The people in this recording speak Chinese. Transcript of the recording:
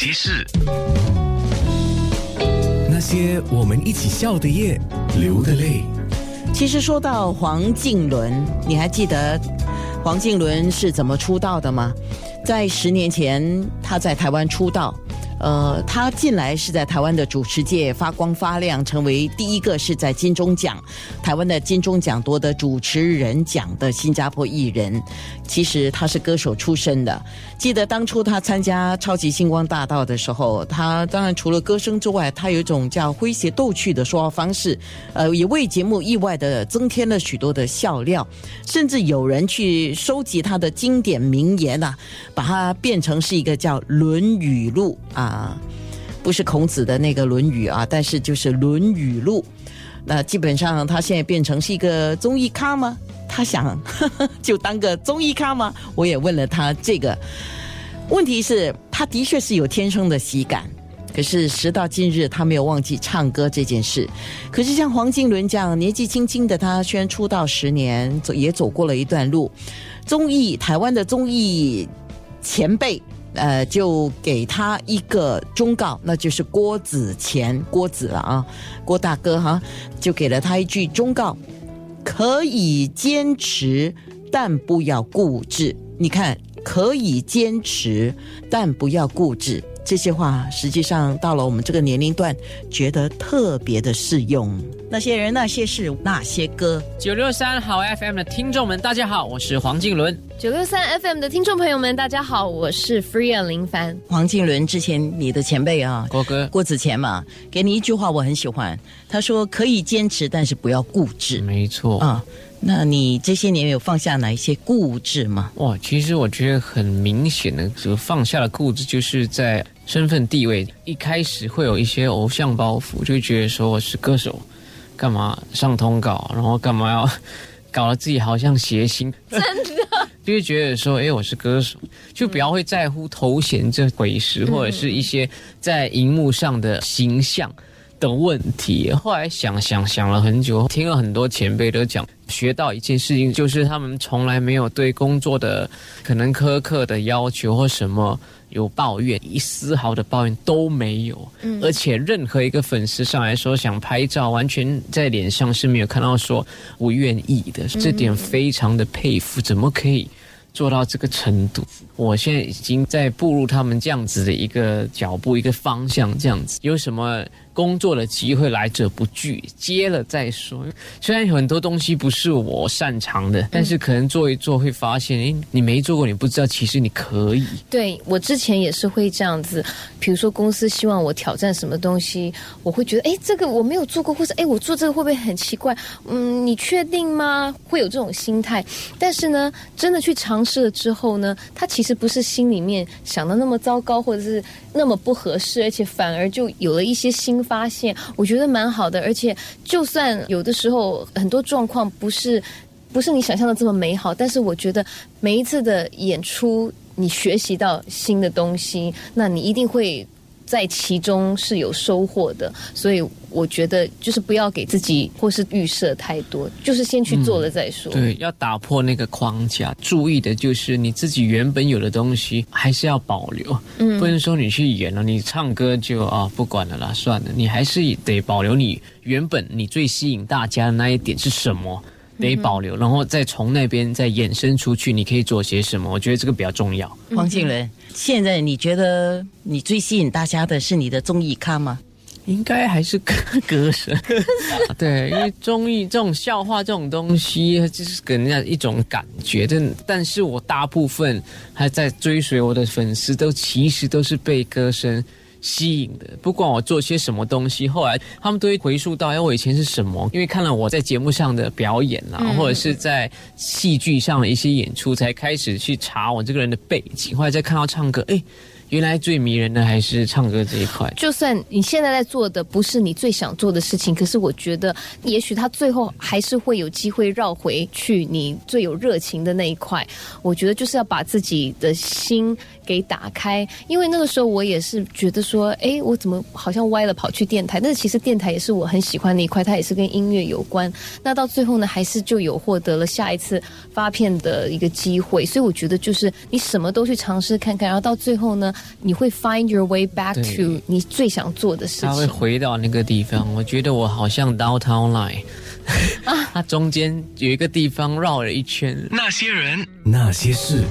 些事？那些我们一起笑的夜，流的泪。其实说到黄靖伦，你还记得黄靖伦是怎么出道的吗？在十年前，他在台湾出道。呃，他近来是在台湾的主持界发光发亮，成为第一个是在金钟奖台湾的金钟奖夺得主持人奖的新加坡艺人。其实他是歌手出身的。记得当初他参加《超级星光大道》的时候，他当然除了歌声之外，他有一种叫诙谐逗趣的说话方式，呃，也为节目意外的增添了许多的笑料，甚至有人去收集他的经典名言啊，把它变成是一个叫《论语录》啊，啊不是孔子的那个《论语》啊，但是就是《论语录》。那基本上他现在变成是一个综艺咖吗？他想就当个综艺咖吗？我也问了他这个问题，是他的确是有天生的喜感，可是时到今日，他没有忘记唱歌这件事。可是像黄金伦这样年纪轻轻的他，虽然出道十年，走也走过了一段路。综艺台湾的综艺前辈，呃，就给他一个忠告，那就是郭子乾，郭子了啊，郭大哥哈，就给了他一句忠告。可以坚持，但不要固执。你看，可以坚持，但不要固执。这些话实际上到了我们这个年龄段，觉得特别的适用。那些人、那些事、那些歌。九六三好 FM 的听众们，大家好，我是黄靖伦。九六三 FM 的听众朋友们，大家好，我是 Freya 林凡。黄靖伦之前你的前辈啊，郭哥郭子乾嘛，给你一句话我很喜欢，他说可以坚持，但是不要固执。没错啊，那你这些年有放下哪一些固执吗？哇，其实我觉得很明显的，就放下的固执，就是在身份地位一开始会有一些偶像包袱，就觉得说我是歌手，干嘛上通告，然后干嘛要搞得自己好像谐星，真的。就会觉得说，哎，我是歌手，就比较会在乎头衔这回事，或者是一些在荧幕上的形象的问题。后来想想想了很久，听了很多前辈都讲，学到一件事情，就是他们从来没有对工作的可能苛刻的要求或什么有抱怨，一丝毫的抱怨都没有。嗯，而且任何一个粉丝上来说想拍照，完全在脸上是没有看到说不愿意的，这点非常的佩服，怎么可以？做到这个程度，我现在已经在步入他们这样子的一个脚步、一个方向，这样子有什么工作的机会来者不拒，接了再说。虽然有很多东西不是我擅长的，但是可能做一做会发现，哎，你没做过，你不知道，其实你可以。对我之前也是会这样子，比如说公司希望我挑战什么东西，我会觉得，哎，这个我没有做过，或者哎，我做这个会不会很奇怪？嗯，你确定吗？会有这种心态。但是呢，真的去尝。试了之后呢，他其实不是心里面想的那么糟糕，或者是那么不合适，而且反而就有了一些新发现，我觉得蛮好的。而且就算有的时候很多状况不是不是你想象的这么美好，但是我觉得每一次的演出，你学习到新的东西，那你一定会。在其中是有收获的，所以我觉得就是不要给自己或是预设太多，就是先去做了再说。对，要打破那个框架。注意的就是你自己原本有的东西还是要保留，嗯，不能说你去演了，你唱歌就啊不管了啦，算了，你还是得保留你原本你最吸引大家的那一点是什么。得保留，然后再从那边再衍生出去，你可以做些什么？我觉得这个比较重要。黄庆伦，现在你觉得你最吸引大家的是你的综艺咖吗？应该还是歌歌声。对，因为综艺这种笑话这种东西，就是给人家一种感觉。但但是我大部分还在追随我的粉丝，都其实都是被歌声。吸引的，不管我做些什么东西，后来他们都会回溯到，哎，我以前是什么？因为看了我在节目上的表演啦，或者是在戏剧上的一些演出，才开始去查我这个人的背景。后来再看到唱歌，哎。原来最迷人的还是唱歌这一块。就算你现在在做的不是你最想做的事情，可是我觉得，也许他最后还是会有机会绕回去你最有热情的那一块。我觉得就是要把自己的心给打开，因为那个时候我也是觉得说，哎，我怎么好像歪了跑去电台？但是其实电台也是我很喜欢的一块，它也是跟音乐有关。那到最后呢，还是就有获得了下一次发片的一个机会。所以我觉得就是你什么都去尝试看看，然后到最后呢，你会 find your way back to 你最想做的事情他会。回到那个地方。我觉得我好像 Downtown Line，它中间有一个地方绕了一圈，那些人，那些事。